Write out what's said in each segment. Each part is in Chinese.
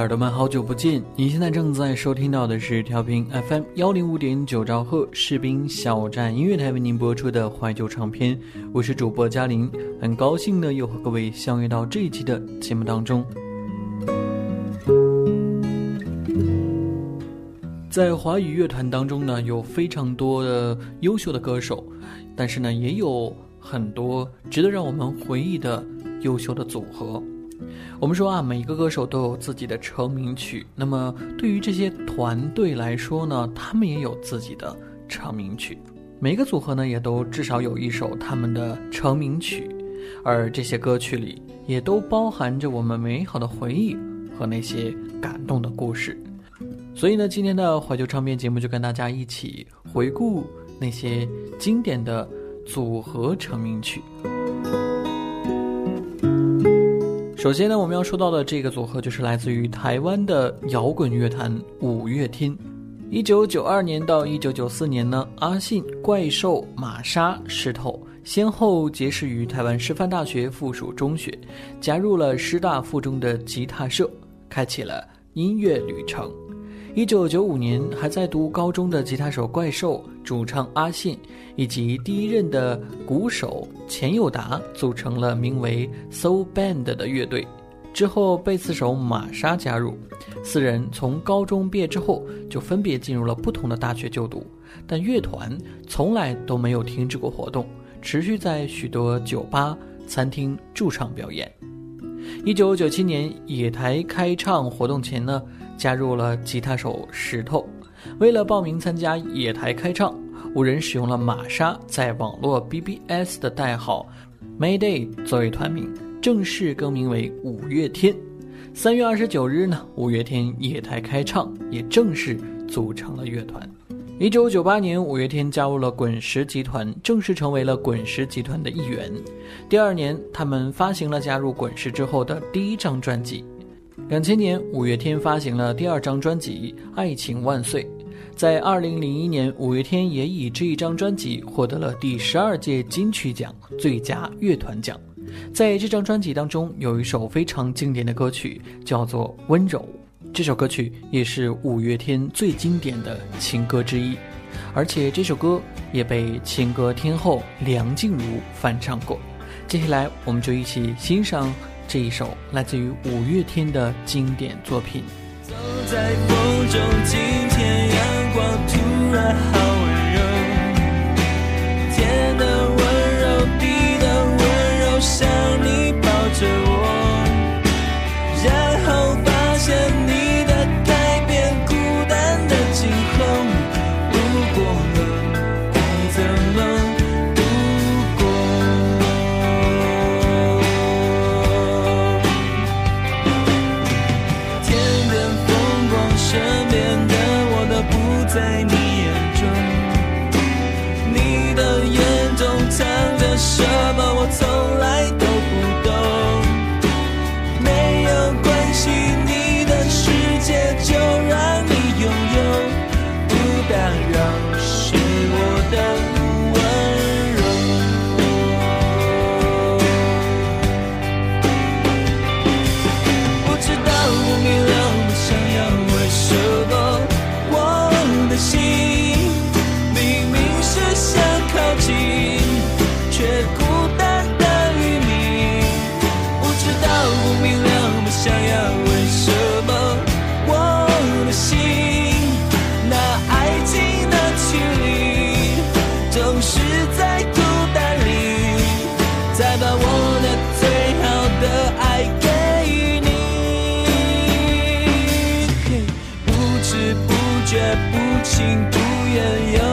耳朵们，好久不见！你现在正在收听到的是调频 FM 幺零五点九兆赫士兵小站音乐台为您播出的怀旧唱片，我是主播嘉玲，很高兴呢又和各位相约到这一期的节目当中。在华语乐团当中呢，有非常多的优秀的歌手，但是呢，也有很多值得让我们回忆的优秀的组合。我们说啊，每一个歌手都有自己的成名曲。那么对于这些团队来说呢，他们也有自己的成名曲。每个组合呢，也都至少有一首他们的成名曲，而这些歌曲里也都包含着我们美好的回忆和那些感动的故事。所以呢，今天的怀旧唱片节目就跟大家一起回顾那些经典的组合成名曲。首先呢，我们要说到的这个组合就是来自于台湾的摇滚乐坛五月天。一九九二年到一九九四年呢，阿信、怪兽、玛莎、石头先后结识于台湾师范大学附属中学，加入了师大附中的吉他社，开启了音乐旅程。一九九五年，还在读高中的吉他手怪兽、主唱阿信以及第一任的鼓手钱友达组成了名为 Soul Band 的乐队。之后，贝斯手玛莎加入，四人从高中毕业之后就分别进入了不同的大学就读，但乐团从来都没有停止过活动，持续在许多酒吧、餐厅驻唱表演。一九九七年野台开唱活动前呢。加入了吉他手石头。为了报名参加野台开唱，五人使用了玛莎在网络 BBS 的代号 Mayday 作为团名，正式更名为五月天。三月二十九日呢，五月天野台开唱也正式组成了乐团。一九九八年，五月天加入了滚石集团，正式成为了滚石集团的一员。第二年，他们发行了加入滚石之后的第一张专辑。两千年，五月天发行了第二张专辑《爱情万岁》。在二零零一年，五月天也以这一张专辑获得了第十二届金曲奖最佳乐团奖。在这张专辑当中，有一首非常经典的歌曲，叫做《温柔》。这首歌曲也是五月天最经典的情歌之一，而且这首歌也被情歌天后梁静茹翻唱过。接下来，我们就一起欣赏。这一首来自于五月天的经典作品。走在风中今天阳光突然好温柔天的温柔地的温柔像你抱着我然后发现不情不愿，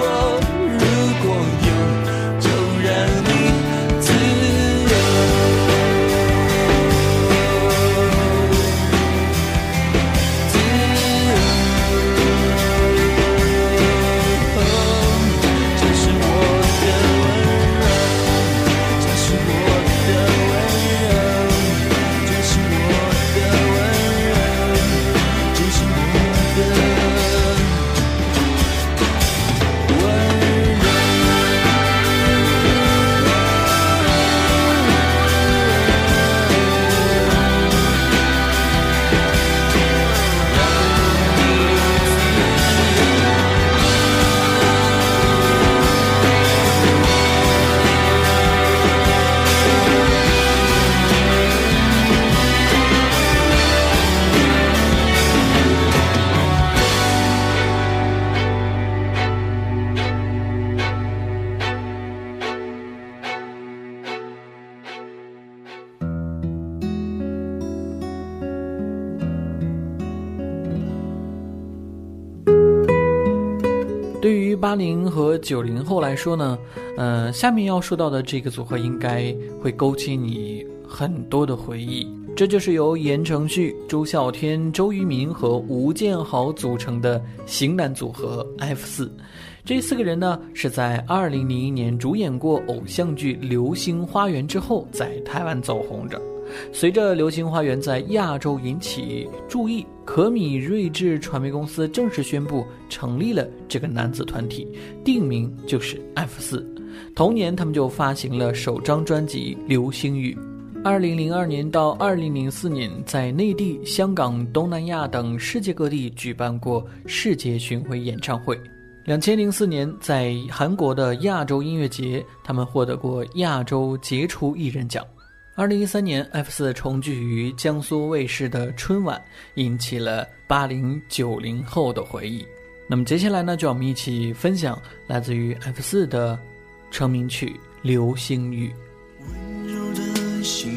有九零后来说呢，呃，下面要说到的这个组合应该会勾起你很多的回忆。这就是由言承旭、周孝天、周渝民和吴建豪组成的型男组合 F 四。这四个人呢，是在二零零一年主演过偶像剧《流星花园》之后，在台湾走红着。随着《流星花园》在亚洲引起注意，可米睿智传媒公司正式宣布成立了这个男子团体，定名就是 F 四。同年，他们就发行了首张专辑《流星雨》。二零零二年到二零零四年，在内地、香港、东南亚等世界各地举办过世界巡回演唱会。两千零四年，在韩国的亚洲音乐节，他们获得过亚洲杰出艺人奖。二零一三年，F 四重聚于江苏卫视的春晚，引起了八零九零后的回忆。那么接下来呢，就让我们一起分享来自于 F 四的成名曲《流星雨》。温柔的星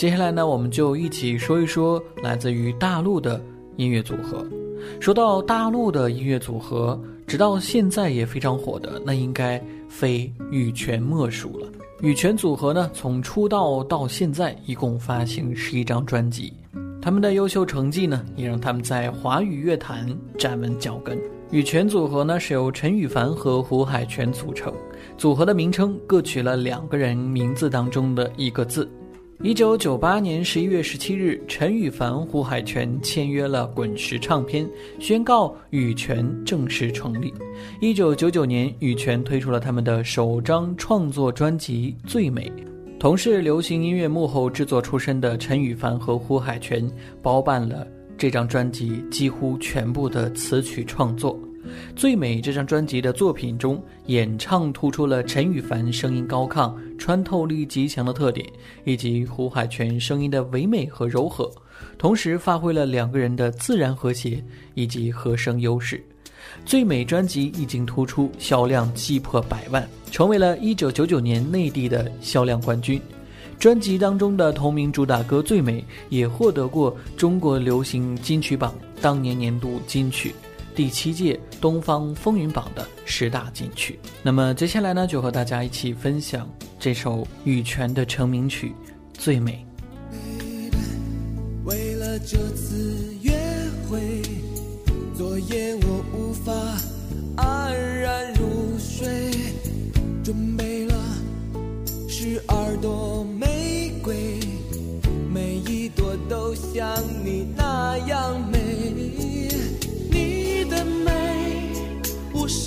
接下来呢，我们就一起说一说来自于大陆的音乐组合。说到大陆的音乐组合，直到现在也非常火的，那应该非羽泉莫属了。羽泉组合呢，从出道到现在一共发行十一张专辑，他们的优秀成绩呢，也让他们在华语乐坛站稳脚跟。羽泉组合呢是由陈羽凡和胡海泉组成，组合的名称各取了两个人名字当中的一个字。一九九八年十一月十七日，陈羽凡、胡海泉签约了滚石唱片，宣告羽泉正式成立。一九九九年，羽泉推出了他们的首张创作专辑《最美》。同是流行音乐幕后制作出身的陈羽凡和胡海泉包办了这张专辑几乎全部的词曲创作。《最美》这张专辑的作品中，演唱突出了陈羽凡声音高亢、穿透力极强的特点，以及胡海泉声音的唯美和柔和。同时发挥了两个人的自然和谐以及和声优势。最美专辑一经突出，销量击破百万，成为了一九九九年内地的销量冠军。专辑当中的同名主打歌《最美》也获得过中国流行金曲榜当年年度金曲、第七届东方风云榜的十大金曲。那么接下来呢，就和大家一起分享这首羽泉的成名曲《最美》。为了这次约会，昨夜我无法安然入睡，准备了十二朵玫瑰，每一朵都像你那样美。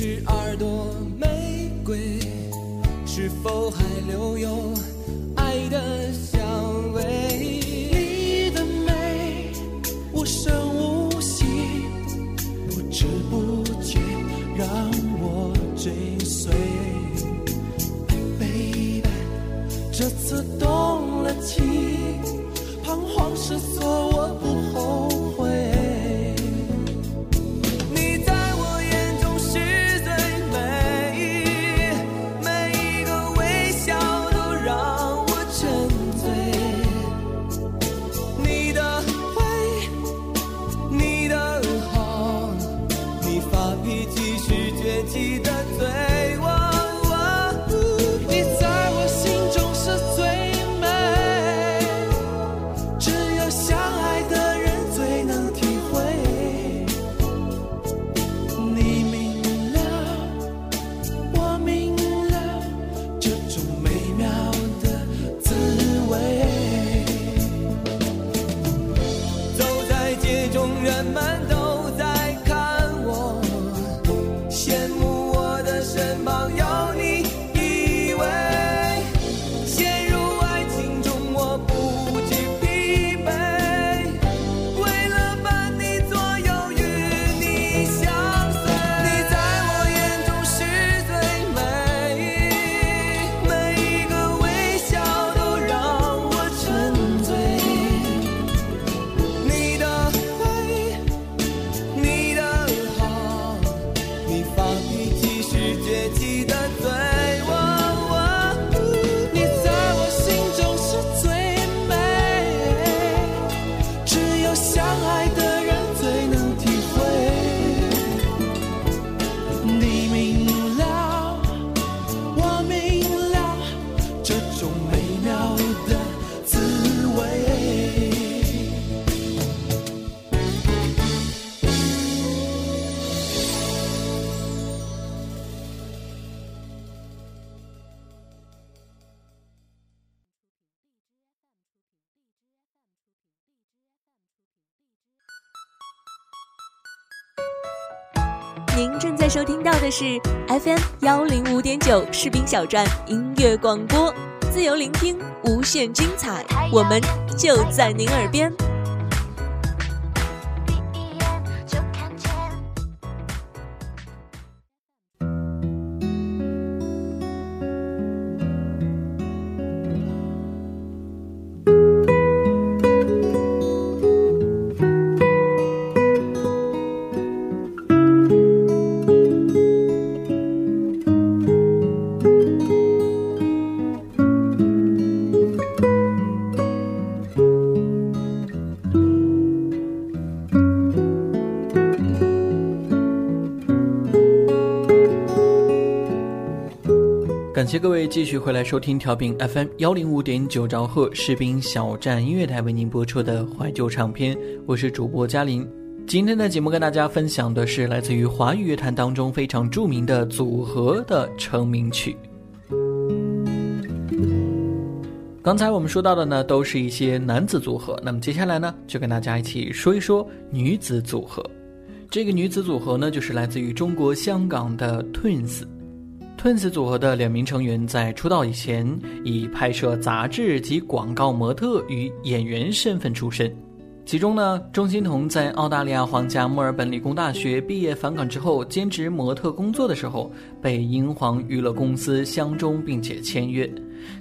十二朵玫瑰，是否还留有在收听到的是 FM 幺零五点九士兵小站音乐广播，自由聆听，无限精彩，我们就在您耳边。谢各位继续回来收听调频 FM 幺零五点九兆赫士兵小站音乐台为您播出的怀旧唱片，我是主播嘉玲。今天的节目跟大家分享的是来自于华语乐坛当中非常著名的组合的成名曲。刚才我们说到的呢，都是一些男子组合，那么接下来呢，就跟大家一起说一说女子组合。这个女子组合呢，就是来自于中国香港的 Twins。Twins 组合的两名成员在出道以前，以拍摄杂志及广告模特与演员身份出身。其中呢，钟欣桐在澳大利亚皇家墨尔本理工大学毕业返港之后，兼职模特工作的时候，被英皇娱乐公司相中并且签约。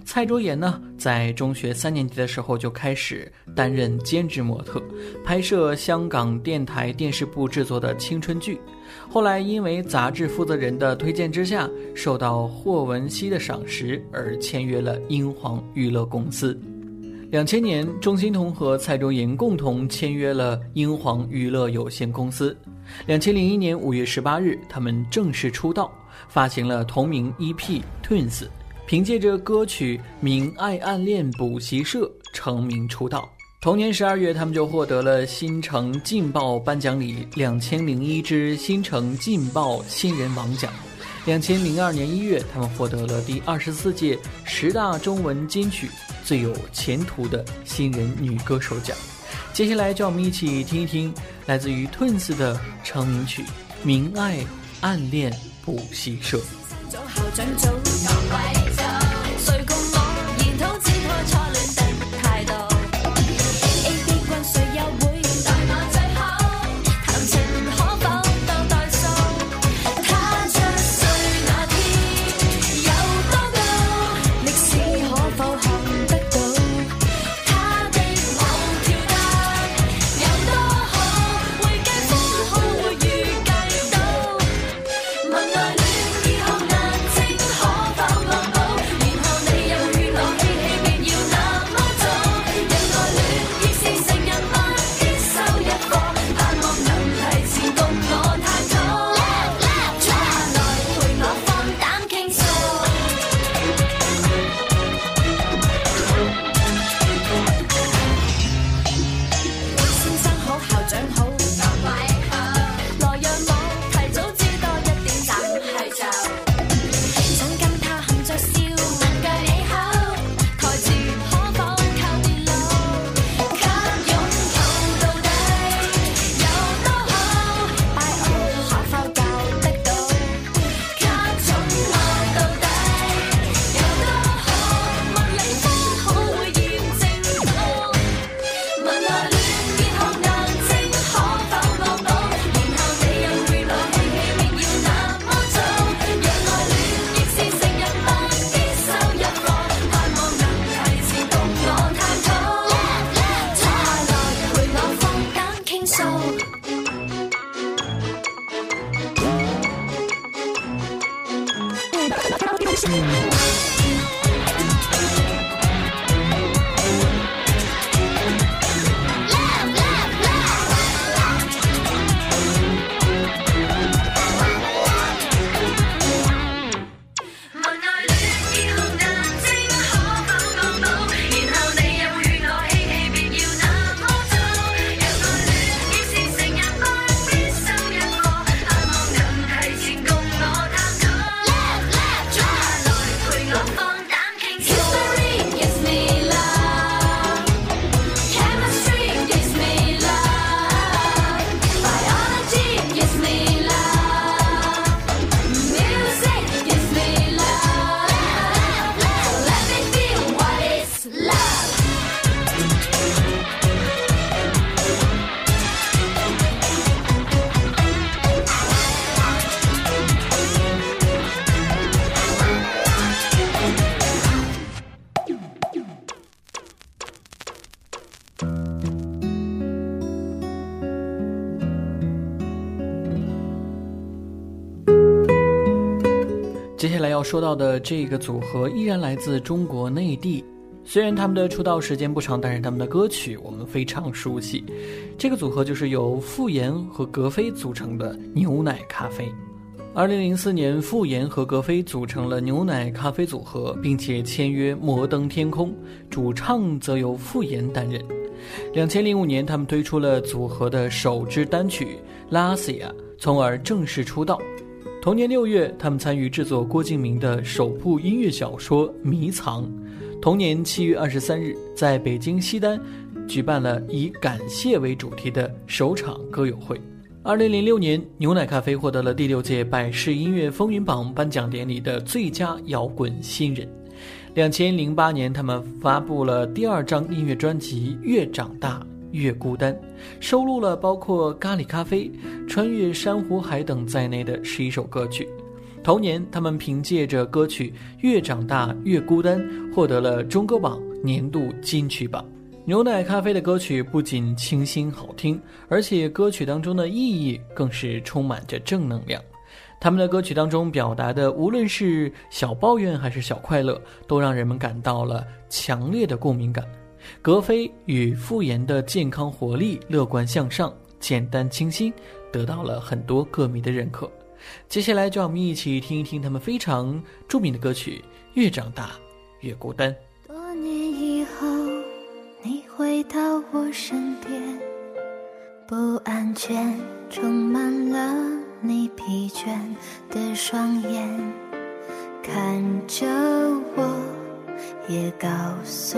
蔡卓妍呢，在中学三年级的时候就开始担任兼职模特，拍摄香港电台电视部制作的青春剧。后来因为杂志负责人的推荐之下，受到霍汶希的赏识而签约了英皇娱乐公司。两千年，钟欣桐和蔡卓妍共同签约了英皇娱乐有限公司。两千零一年五月十八日，他们正式出道，发行了同名 EP《Twins》，凭借着歌曲《明爱暗恋补习社》成名出道。同年十二月，他们就获得了新城劲爆颁奖礼两千零一支新城劲爆新人王奖。两千零二年一月，他们获得了第二十四届十大中文金曲最有前途的新人女歌手奖。接下来，就让我们一起听一听来自于 Twins 的成名曲《明爱暗戀補習社》。说到的这个组合依然来自中国内地。虽然他们的出道时间不长，但是他们的歌曲我们非常熟悉。这个组合就是由傅岩和格飞组成的牛奶咖啡。二零零四年，傅岩和格飞组成了牛奶咖啡组合，并且签约摩登天空，主唱则由傅岩担任。两千零五年，他们推出了组合的首支单曲《拉西亚》，从而正式出道。同年六月，他们参与制作郭敬明的首部音乐小说《迷藏》。同年七月二十三日，在北京西单举办了以感谢为主题的首场歌友会。二零零六年，牛奶咖啡获得了第六届百事音乐风云榜颁奖典礼的最佳摇滚新人。两千零八年，他们发布了第二张音乐专辑《越长大越孤单》，收录了包括咖喱咖啡、穿越珊瑚海等在内的十一首歌曲。同年，他们凭借着歌曲《越长大越孤单》获得了中歌榜年度金曲榜。牛奶咖啡的歌曲不仅清新好听，而且歌曲当中的意义更是充满着正能量。他们的歌曲当中表达的，无论是小抱怨还是小快乐，都让人们感到了强烈的共鸣感。格飞与傅岩的健康活力、乐观向上、简单清新，得到了很多歌迷的认可。接下来，就让我们一起听一听他们非常著名的歌曲《越长大越孤单》。多年以后，你回到我身边，不安全充满了你疲倦的双眼，看着我，也告诉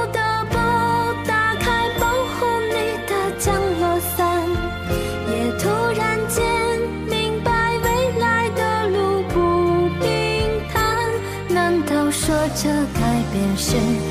变身。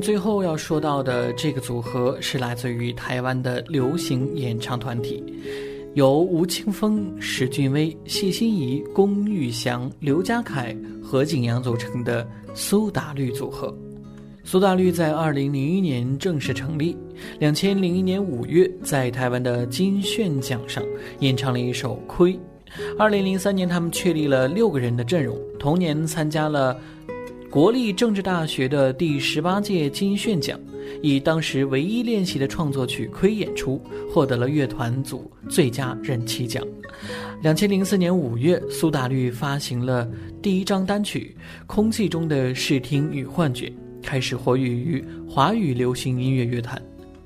最后要说到的这个组合是来自于台湾的流行演唱团体，由吴青峰、石俊威、谢欣怡、龚玉祥、刘家凯、何景阳组成的苏打绿组合。苏打绿在二零零一年正式成立，两千零一年五月在台湾的金炫奖上演唱了一首《亏》。二零零三年，他们确立了六个人的阵容，同年参加了。国立政治大学的第十八届金炫奖，以当时唯一练习的创作曲《亏》演出，获得了乐团组最佳人气奖。两千零四年五月，苏打绿发行了第一张单曲《空气中的视听与幻觉》，开始活跃于华语流行音乐乐坛。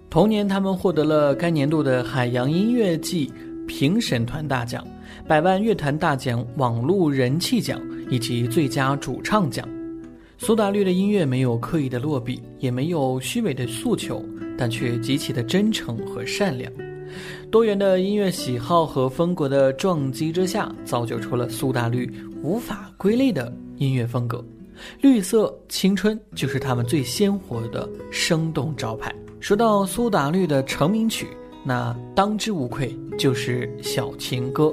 同年，他们获得了该年度的海洋音乐季评审团大奖、百万乐团大奖网络人气奖以及最佳主唱奖。苏打绿的音乐没有刻意的落笔，也没有虚伪的诉求，但却极其的真诚和善良。多元的音乐喜好和风格的撞击之下，造就出了苏打绿无法归类的音乐风格。绿色青春就是他们最鲜活的生动招牌。说到苏打绿的成名曲，那当之无愧就是《小情歌》。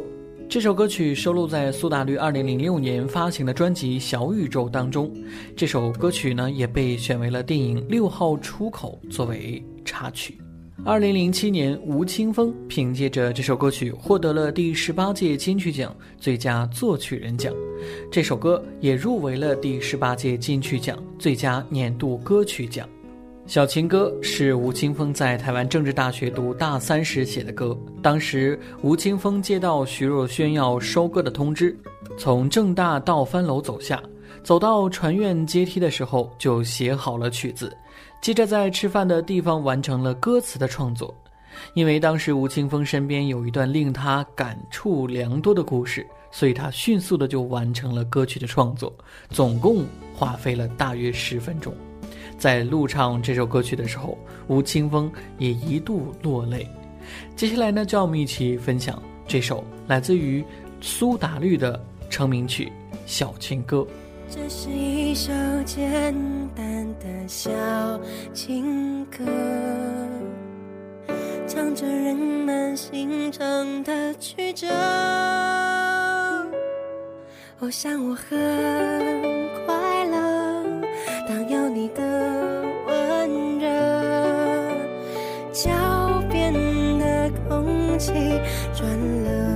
这首歌曲收录在苏打绿2006年发行的专辑《小宇宙》当中。这首歌曲呢，也被选为了电影《六号出口》作为插曲。2007年，吴青峰凭借着这首歌曲获得了第十八届金曲奖最佳作曲人奖，这首歌也入围了第十八届金曲奖最佳年度歌曲奖。小情歌是吴青峰在台湾政治大学读大三时写的歌。当时吴青峰接到徐若瑄要收歌的通知，从正大到番楼走下，走到船院阶梯的时候就写好了曲子，接着在吃饭的地方完成了歌词的创作。因为当时吴青峰身边有一段令他感触良多的故事，所以他迅速的就完成了歌曲的创作，总共花费了大约十分钟。在录唱这首歌曲的时候，吴青峰也一度落泪。接下来呢，就让我们一起分享这首来自于苏打绿的成名曲《小情歌》。这是一首简单的小情歌，唱着人们心肠的曲折。我想我很快乐，空气转了。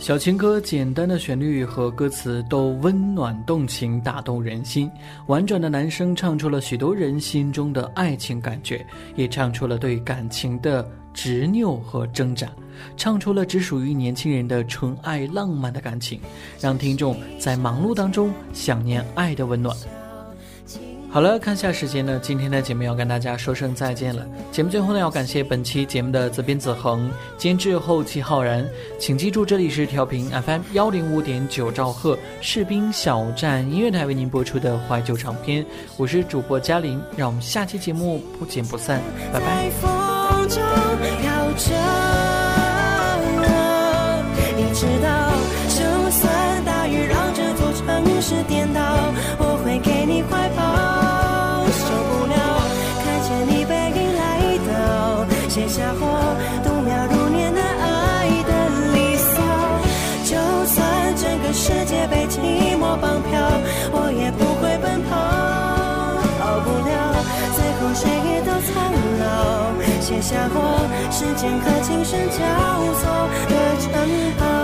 小情歌简单的旋律和歌词都温暖动情，打动人心。婉转的男声唱出了许多人心中的爱情感觉，也唱出了对感情的执拗和挣扎，唱出了只属于年轻人的纯爱浪漫的感情，让听众在忙碌当中想念爱的温暖。好了，看下时间呢，今天的节目要跟大家说声再见了。节目最后呢，要感谢本期节目的责编子恒、监制后期浩然。请记住，这里是调频 FM 幺零五点九兆赫士兵小站音乐台为您播出的怀旧唱片，我是主播嘉玲，让我们下期节目不见不散，拜拜。风中飘着。你知道，就算大雨让这座城市颠倒，我绑票，我也不会奔跑。逃不了，最后谁也都苍老，写下我时间和琴声交错的城堡。